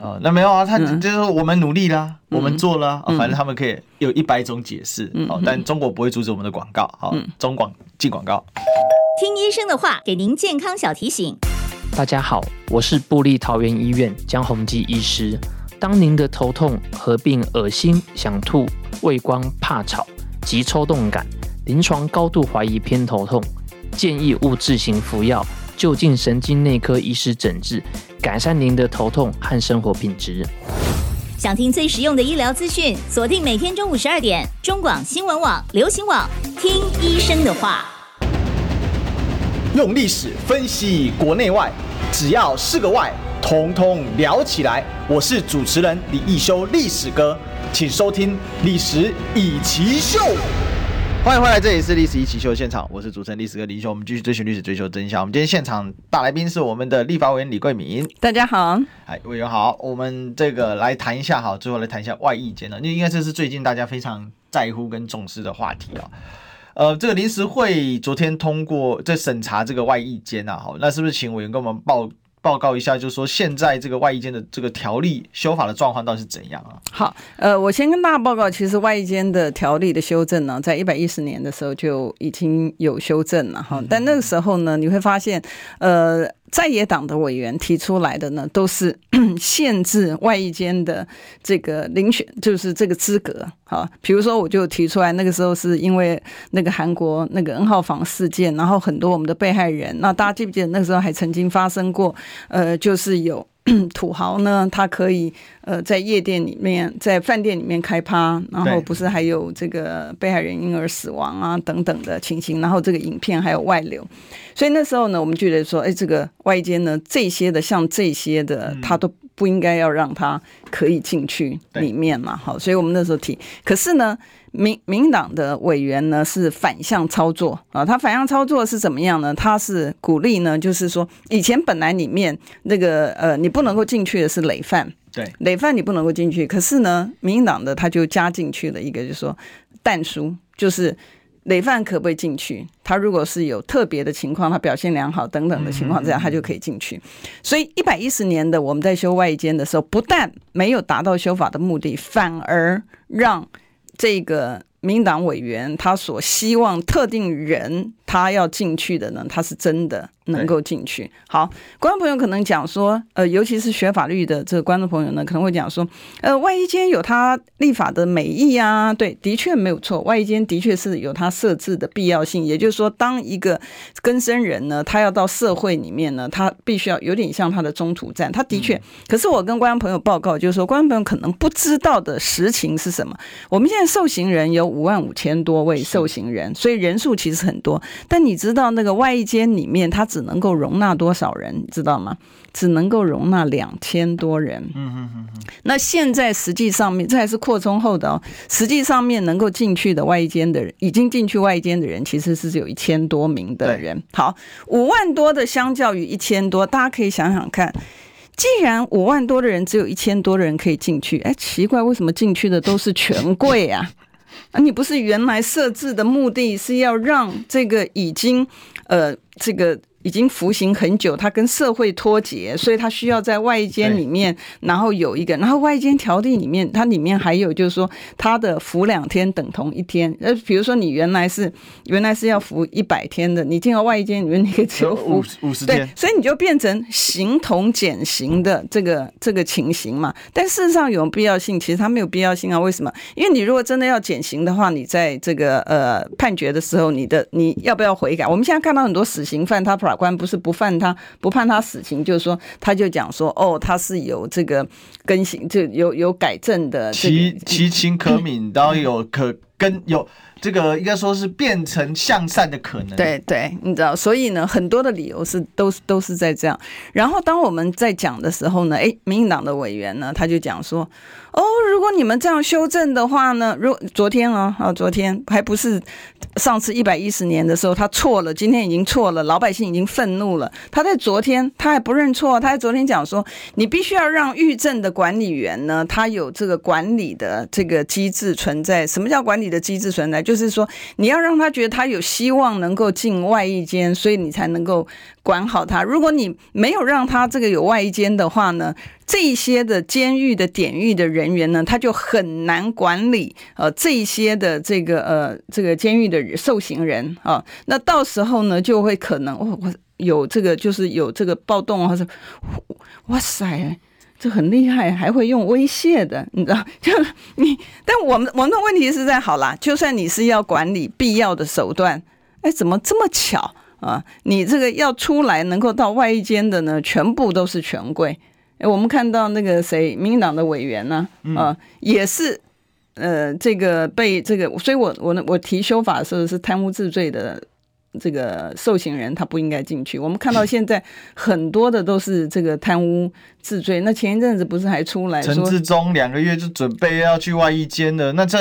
哦，那没有啊，他就是说我们努力啦，我们做了，反正他们可以有一百种解释，哦，但中国不会阻止我们的广告，好，中广进广告。听医生的话，给您健康小提醒。大家好，我是布利桃园医院江宏基医师。当您的头痛合并恶心、想吐、畏光、怕吵及抽动感，临床高度怀疑偏头痛，建议勿自行服药，就近神经内科医师诊治，改善您的头痛和生活品质。想听最实用的医疗资讯，锁定每天中午十二点，中广新闻网、流行网，听医生的话。用历史分析国内外，只要是个“外”，统统聊起来。我是主持人李易修，历史哥，请收听《历史以奇秀》。欢迎回来，这里是《历史一起秀》现场，我是主持人历史哥李易修。我们继续追寻历史，追求真相。我们今天现场大来宾是我们的立法委员李桂敏。大家好，哎，委员好。我们这个来谈一下哈，最后来谈一下外役监了，因为应该这是最近大家非常在乎跟重视的话题啊。呃，这个临时会昨天通过在审查这个外役监啊，好，那是不是请委员跟我们报报告一下，就是说现在这个外役间的这个条例修法的状况到底是怎样啊？好，呃，我先跟大家报告，其实外役间的条例的修正呢，在一百一十年的时候就已经有修正了哈，但那个时候呢，你会发现，呃。在野党的委员提出来的呢，都是 限制外役间的这个遴选，就是这个资格。哈，比如说我就提出来，那个时候是因为那个韩国那个 N 号房事件，然后很多我们的被害人，那大家记不记得那个时候还曾经发生过，呃，就是有。土豪呢，他可以呃在夜店里面，在饭店里面开趴，然后不是还有这个被害人婴儿死亡啊等等的情形，然后这个影片还有外流，所以那时候呢，我们觉得说，哎，这个外间呢这些的像这些的，他都不应该要让他可以进去里面嘛，好，所以我们那时候提，可是呢。民民党的委员呢是反向操作啊，他反向操作是怎么样呢？他是鼓励呢，就是说以前本来里面那个呃，你不能够进去的是累犯，对，累犯你不能够进去。可是呢，民进党的他就加进去了一个，就是说但书，就是累犯可不可以进去？他如果是有特别的情况，他表现良好等等的情况之下，他就可以进去。所以一百一十年的我们在修外役监的时候，不但没有达到修法的目的，反而让。这个民党委员他所希望特定人他要进去的呢，他是真的。能够进去。好，观众朋友可能讲说，呃，尤其是学法律的这个观众朋友呢，可能会讲说，呃，外衣间有他立法的美意啊，对，的确没有错，外衣间的确是有他设置的必要性。也就是说，当一个更生人呢，他要到社会里面呢，他必须要有点像他的中途站。他的确，可是我跟观众朋友报告，就是说，观众朋友可能不知道的实情是什么？我们现在受刑人有五万五千多位受刑人，所以人数其实很多。但你知道那个外衣间里面，它只能够容纳多少人？你知道吗？只能够容纳两千多人。嗯嗯嗯。那现在实际上面，这还是扩充后的哦。实际上面能够进去的外间的人，已经进去外间的人，其实是有一千多名的人。好，五万多的相较于一千多，大家可以想想看，既然五万多的人只有一千多的人可以进去，哎，奇怪，为什么进去的都是权贵啊？啊，你不是原来设置的目的是要让这个已经呃这个。已经服刑很久，他跟社会脱节，所以他需要在外衣间里面，然后有一个，然后外衣间条例里面，它里面还有就是说，他的服两天等同一天。呃，比如说你原来是原来是要服一百天的，你进到外衣间里面，你可以只有服五五十天，所以你就变成形同减刑的这个这个情形嘛。但事实上有必要性，其实它没有必要性啊。为什么？因为你如果真的要减刑的话，你在这个呃判决的时候，你的你要不要悔改？我们现在看到很多死刑犯，他法官不是不判他不判他死刑，就是说他就讲说哦，他是有这个更新，就有有改正的，其其情可悯，当有可跟有。这个应该说是变成向善的可能。对对，你知道，所以呢，很多的理由是都是都是在这样。然后当我们在讲的时候呢，哎，民进党的委员呢，他就讲说，哦，如果你们这样修正的话呢，如昨天啊啊，昨天还不是上次一百一十年的时候他错了，今天已经错了，老百姓已经愤怒了。他在昨天他还不认错，他在昨天讲说，你必须要让预政的管理员呢，他有这个管理的这个机制存在。什么叫管理的机制存在？就是说，你要让他觉得他有希望能够进外衣间，所以你才能够管好他。如果你没有让他这个有外衣间的话呢，这一些的监狱的典狱的人员呢，他就很难管理。呃，这一些的这个呃这个监狱的受刑人啊，那到时候呢，就会可能哦，我有这个就是有这个暴动，或者哇塞。这很厉害，还会用威胁的，你知道？就你，但我们我们的问题是在好啦，就算你是要管理必要的手段，哎，怎么这么巧啊？你这个要出来能够到外衣间的呢，全部都是权贵。哎，我们看到那个谁，民进党的委员呢，啊，啊，也是，呃，这个被这个，所以我我我提修法的时候是贪污治罪的。这个受刑人他不应该进去。我们看到现在很多的都是这个贪污治罪。那前一阵子不是还出来说陈志忠两个月就准备要去外衣间了？那这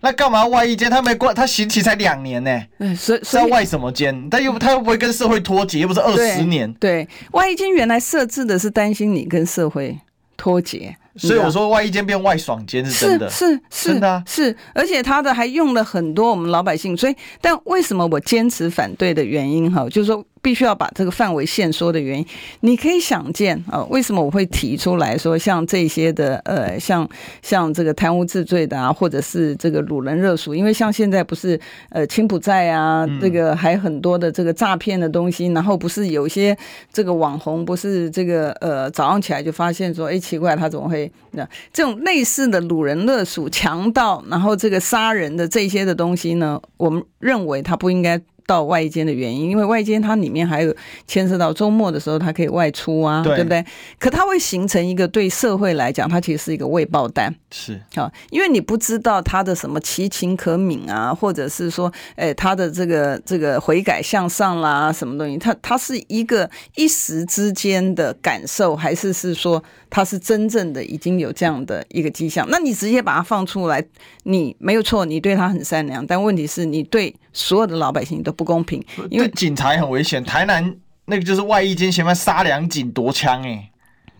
那干嘛外衣间？他没关，他刑期才两年呢。对，所以是要外什么监？他又他又不会跟社会脱节？又不是二十年。对，对，外衣间原来设置的是担心你跟社会脱节。所以我说外衣间变外爽间是真的，是是的啊，是，而且他的还用了很多我们老百姓，所以但为什么我坚持反对的原因哈，就是说。必须要把这个范围限缩的原因，你可以想见啊，为什么我会提出来说，像这些的呃，像像这个贪污治罪的啊，或者是这个掳人勒赎，因为像现在不是呃柬埔寨啊，这个还很多的这个诈骗的东西，然后不是有些这个网红不是这个呃早上起来就发现说，哎，奇怪，他怎么会那这种类似的掳人勒赎、强盗，然后这个杀人的这些的东西呢？我们认为他不应该。到外间的原因，因为外间它里面还有牵涉到周末的时候，它可以外出啊，对，对不对？可它会形成一个对社会来讲，它其实是一个未爆弹，是啊，因为你不知道他的什么其情可悯啊，或者是说，哎，他的这个这个悔改向上啦，什么东西？它它是一个一时之间的感受，还是是说他是真正的已经有这样的一个迹象？那你直接把它放出来，你没有错，你对他很善良，但问题是你对所有的老百姓都。不公平，因为警察也很危险。台南那个就是外衣间嫌犯杀两警夺枪，哎，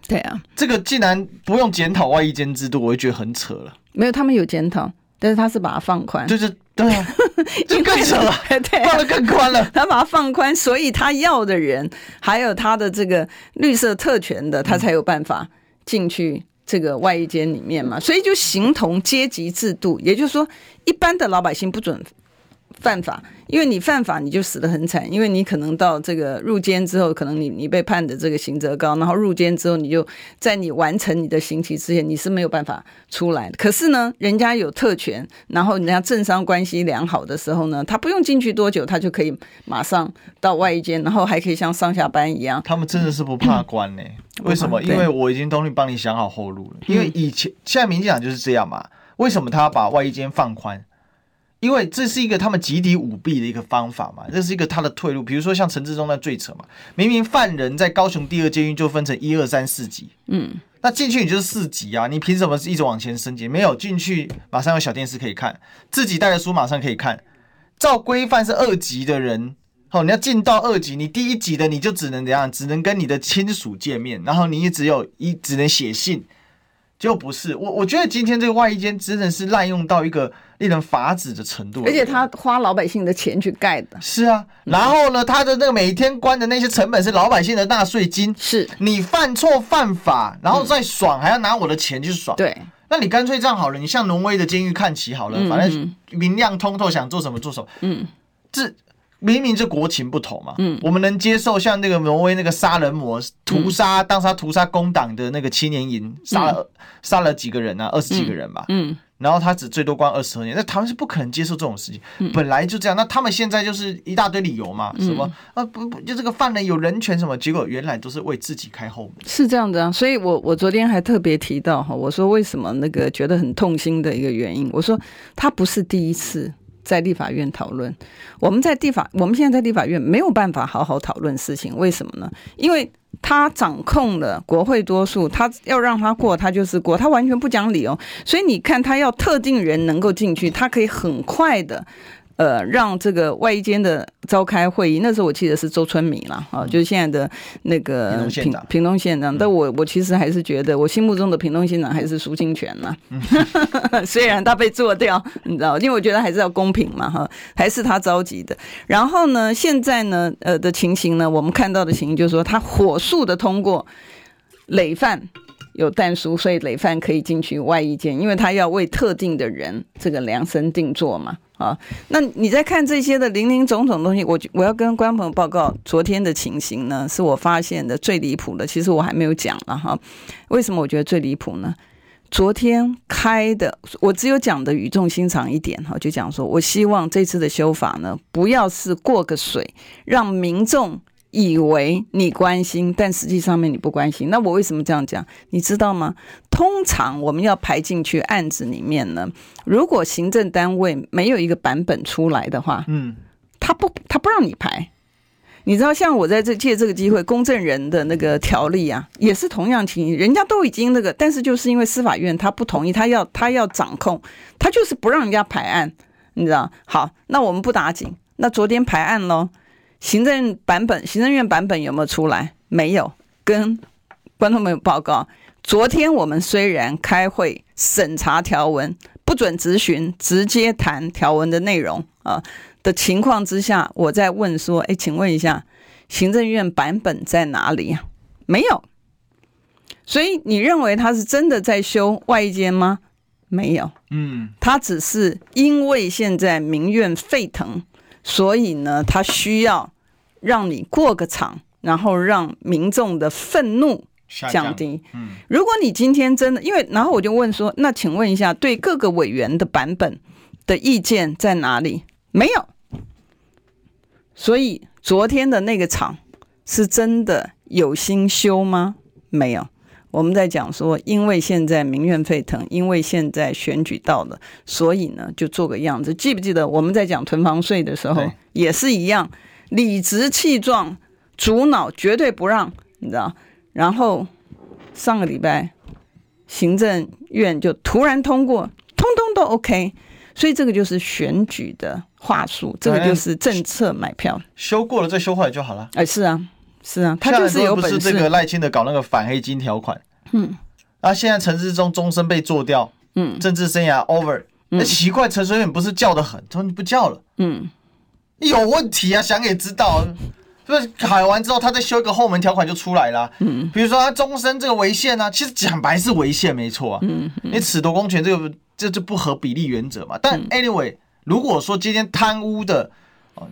对啊，这个竟然不用检讨外衣间制度，我就觉得很扯了。没有，他们有检讨，但是他是把它放宽，就是对啊，就更扯了，对、啊，放得更宽了。他把它放宽，所以他要的人，还有他的这个绿色特权的，他才有办法进去这个外衣间里面嘛。所以就形同阶级制度，也就是说，一般的老百姓不准。犯法，因为你犯法你就死得很惨，因为你可能到这个入监之后，可能你你被判的这个刑责高，然后入监之后，你就在你完成你的刑期之前，你是没有办法出来的。可是呢，人家有特权，然后人家政商关系良好的时候呢，他不用进去多久，他就可以马上到外衣间，然后还可以像上下班一样。他们真的是不怕关呢、欸？为什么？因为我已经帮你帮你想好后路了。因为以前现在民进党就是这样嘛。为什么他要把外衣间放宽？因为这是一个他们集体舞弊的一个方法嘛，这是一个他的退路。比如说像陈志忠那最扯嘛，明明犯人在高雄第二监狱就分成一二三四级，嗯，那进去你就是四级啊，你凭什么一直往前升级？没有进去马上有小电视可以看，自己带的书马上可以看。照规范是二级的人，哦，你要进到二级，你第一级的你就只能怎样？只能跟你的亲属见面，然后你也只有一只能写信。就不是我，我觉得今天这个外衣间真的是滥用到一个令人发指的程度，而且他花老百姓的钱去盖的。是啊，然后呢，他的那个每天关的那些成本是老百姓的纳税金。是你犯错犯法，然后再爽，还要拿我的钱去爽。对，那你干脆这样好了，你向挪威的监狱看齐好了，反正明亮通透，想做什么做什么。嗯，这。明明这国情不同嘛，嗯，我们能接受像那个挪威那个杀人魔屠杀，当时他屠杀工党的那个青年营，杀了杀了几个人啊，二十几个人吧，嗯，然后他只最多关二十二年，那他们是不可能接受这种事情，本来就这样，那他们现在就是一大堆理由嘛，什么啊不不，就这个犯人有人权什么，结果原来都是为自己开后门，是这样的啊，所以我我昨天还特别提到哈，我说为什么那个觉得很痛心的一个原因，我说他不是第一次。在立法院讨论，我们在立法，我们现在在立法院没有办法好好讨论事情，为什么呢？因为他掌控了国会多数，他要让他过，他就是过，他完全不讲理哦，所以你看，他要特定人能够进去，他可以很快的。呃，让这个外衣间的召开会议，那时候我记得是周春米了啊，就是现在的那个屏屏东县长。但我我其实还是觉得，我心目中的屏东县长还是苏清泉呢。虽然他被做掉，你知道，因为我觉得还是要公平嘛哈，还是他召集的。然后呢，现在呢，呃的情形呢，我们看到的情形就是说，他火速的通过累犯有但书，所以累犯可以进去外衣间，因为他要为特定的人这个量身定做嘛。啊，那你在看这些的零零总总东西，我我要跟观众朋友报告昨天的情形呢，是我发现的最离谱的。其实我还没有讲了哈，为什么我觉得最离谱呢？昨天开的，我只有讲的语重心长一点哈，就讲说我希望这次的修法呢，不要是过个水，让民众。以为你关心，但实际上面你不关心。那我为什么这样讲？你知道吗？通常我们要排进去案子里面呢，如果行政单位没有一个版本出来的话，嗯，他不他不让你排。你知道，像我在这借这个机会，公证人的那个条例啊，也是同样情形，人家都已经那个，但是就是因为司法院他不同意，他要他要掌控，他就是不让人家排案。你知道？好，那我们不打紧。那昨天排案喽。行政版本，行政院版本有没有出来？没有。跟观众朋友报告，昨天我们虽然开会审查条文，不准质询，直接谈条文的内容啊的情况之下，我在问说：哎，请问一下，行政院版本在哪里啊？没有。所以你认为他是真的在修外衣间吗？没有。嗯，他只是因为现在民怨沸腾。所以呢，他需要让你过个场，然后让民众的愤怒降低。嗯，如果你今天真的，因为然后我就问说，那请问一下，对各个委员的版本的意见在哪里？没有。所以昨天的那个场是真的有心修吗？没有。我们在讲说，因为现在民怨沸腾，因为现在选举到了，所以呢，就做个样子。记不记得我们在讲囤房税的时候也是一样，理直气壮，主脑绝对不让，你知道？然后上个礼拜行政院就突然通过，通通都 OK。所以这个就是选举的话术，这个就是政策买票，修过了再修回来就好了。哎，是啊。是啊，他就是有本事。不是这个赖清德搞那个反黑金条款，嗯，啊，现在陈致中终身被做掉，嗯，政治生涯 over，那、嗯、奇怪，陈水扁不是叫的很，他说你不叫了，嗯，有问题啊，想也知道，就是改完之后，他再修一个后门条款就出来了，嗯，比如说他终身这个违宪呢，其实讲白是违宪没错啊，嗯，你褫夺公权这个这就不合比例原则嘛，但 anyway。如果说今天贪污的。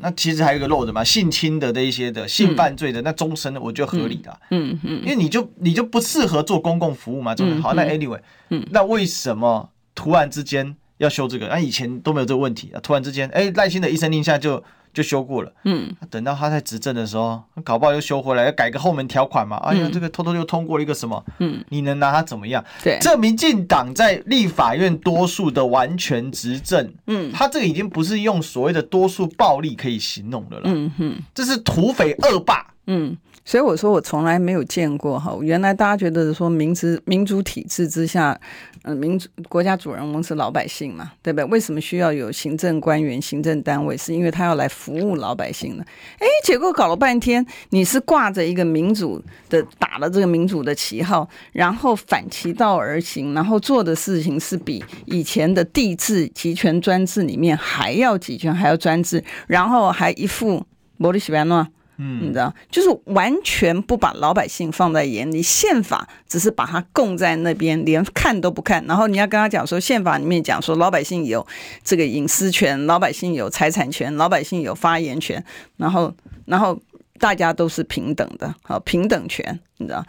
那其实还有一个漏的嘛，性侵的这一些的性犯罪的，那终身的我觉得合理的，嗯嗯，因为你就你就不适合做公共服务嘛，好，那 anyway，嗯，那为什么突然之间要修这个？那以前都没有这个问题啊，突然之间，哎，赖清的一声令下就。就修过了，嗯，等到他在执政的时候，搞不好又修回来，要改个后门条款嘛。哎呀，这个偷偷又通过了一个什么？嗯，你能拿他怎么样？对，这民进党在立法院多数的完全执政，嗯，他这个已经不是用所谓的多数暴力可以形容的了，嗯哼，这是土匪恶霸，嗯。所以我说我从来没有见过哈，原来大家觉得说民主民主体制之下，嗯，民主国家主人翁是老百姓嘛，对不对？为什么需要有行政官员、行政单位？是因为他要来服务老百姓的。哎，结果搞了半天，你是挂着一个民主的，打了这个民主的旗号，然后反其道而行，然后做的事情是比以前的帝制集权专制里面还要集权，还要专制，然后还一副莫里西班诺。嗯，你知道，就是完全不把老百姓放在眼里，宪法只是把它供在那边，连看都不看。然后你要跟他讲说，宪法里面讲说，老百姓有这个隐私权，老百姓有财产权，老百姓有发言权，然后，然后大家都是平等的，好，平等权，你知道，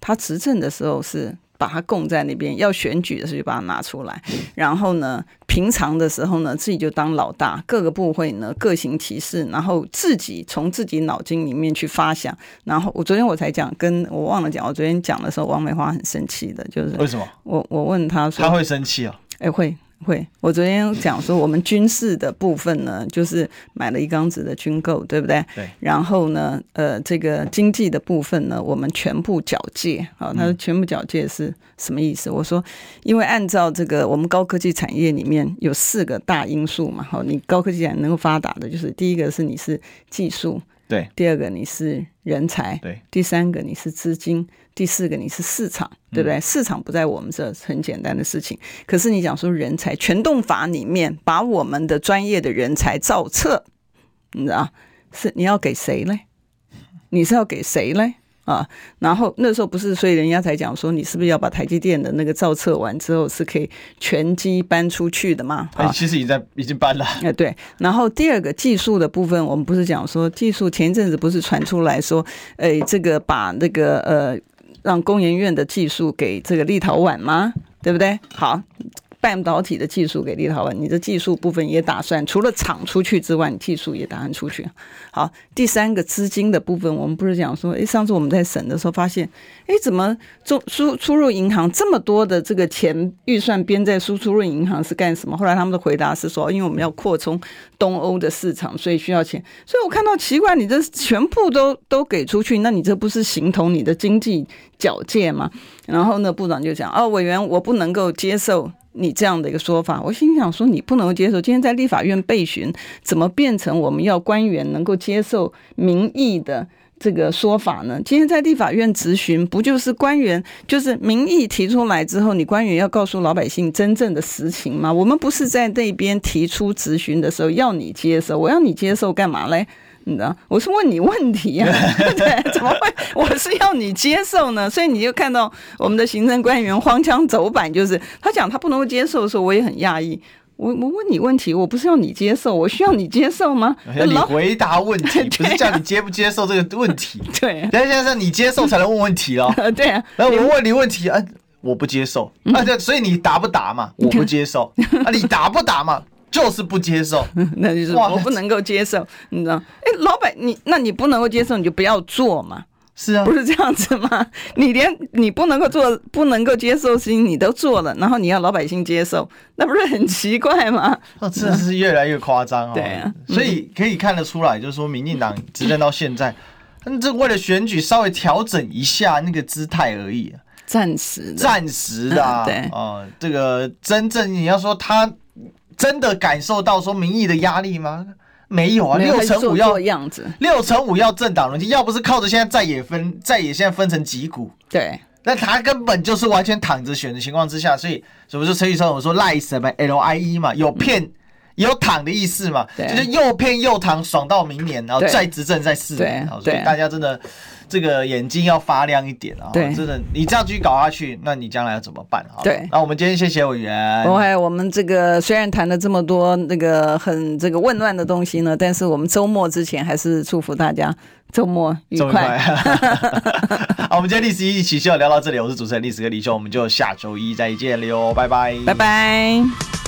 他执政的时候是。把它供在那边，要选举的时候就把它拿出来。然后呢，平常的时候呢，自己就当老大，各个部会呢各行其事，然后自己从自己脑筋里面去发想。然后我昨天我才讲，跟我忘了讲，我昨天讲的时候，王美花很生气的，就是为什么？我我问他说，他会生气啊？哎，会。会，我昨天讲说，我们军事的部分呢，就是买了一缸子的军购，对不对？对。然后呢，呃，这个经济的部分呢，我们全部缴借。好，他说全部缴借是什么意思？我说，因为按照这个我们高科技产业里面有四个大因素嘛，好，你高科技产业能够发达的，就是第一个是你是技术。对，第二个你是人才，对，第三个你是资金，第四个你是市场，对不对？嗯、市场不在我们这，很简单的事情。可是你讲说人才，全动法里面把我们的专业的人才造册，你知道是你要给谁嘞？你是要给谁嘞？啊，然后那时候不是，所以人家才讲说，你是不是要把台积电的那个造册完之后是可以全机搬出去的嘛？啊，其实已经在已经搬了。哎，对。然后第二个技术的部分，我们不是讲说技术前一阵子不是传出来说，哎，这个把那个呃让工研院的技术给这个立陶宛吗？对不对？好。半导体的技术给立陶宛，你的技术部分也打算除了厂出去之外，你技术也打算出去。好，第三个资金的部分，我们不是讲说，诶，上次我们在审的时候发现，诶，怎么中输出入银行这么多的这个钱预算编在输出入银行是干什么？后来他们的回答是说，因为我们要扩充东欧的市场，所以需要钱。所以我看到奇怪，你这全部都都给出去，那你这不是形同你的经济缴界吗？然后呢，部长就讲，哦，委员，我不能够接受。你这样的一个说法，我心想说，你不能够接受。今天在立法院备询，怎么变成我们要官员能够接受民意的这个说法呢？今天在立法院质询，不就是官员就是民意提出来之后，你官员要告诉老百姓真正的实情吗？我们不是在那边提出质询的时候要你接受，我要你接受干嘛嘞？你知道，我是问你问题呀、啊，对，怎么会？我是要你接受呢？所以你就看到我们的行政官员荒腔走板，就是他讲他不能够接受的时候，我也很讶异。我我问你问题，我不是要你接受，我需要你接受吗？要你回答问题，不是叫你接不接受这个问题。对、啊，现在是你接受才能问问题哦。对啊，然后我问你问题，啊，我不接受，啊，对，所以你答不答嘛？我不接受，啊，你答不答嘛？就是不接受，那就是我不能够接受，你知道？哎，老板，你那你不能够接受，你就不要做嘛。是啊，不是这样子吗？你连你不能够做、不能够接受的事情你都做了，然后你要老百姓接受，那不是很奇怪吗？哦，真的是越来越夸张哦。对啊，所以可以看得出来，就是说，民进党执政到现在，嗯，这为了选举稍微调整一下那个姿态而已，暂时的，暂时的啊。对啊，这个真正你要说他。真的感受到说民意的压力吗？没有啊，六成五要样子，六成五要政党轮替，要不是靠着现在在野分在野现在分成几股，对，那他根本就是完全躺着选的情况之下，所以什么是陈宇超我说赖什么 L I E 嘛，有骗、嗯、有躺的意思嘛，就是又骗又躺，爽到明年，然后再执政再四年，所以大家真的。这个眼睛要发亮一点啊！对，真的，你这样继续搞下去，那你将来要怎么办啊？对，那我们今天谢谢委员。不会，我们这个虽然谈了这么多那个很这个混乱的东西呢，但是我们周末之前还是祝福大家周末愉快。好，我们今天历史一起就要聊到这里，我是主持人历史哥李修，我们就下周一再见了哟，拜拜，拜拜。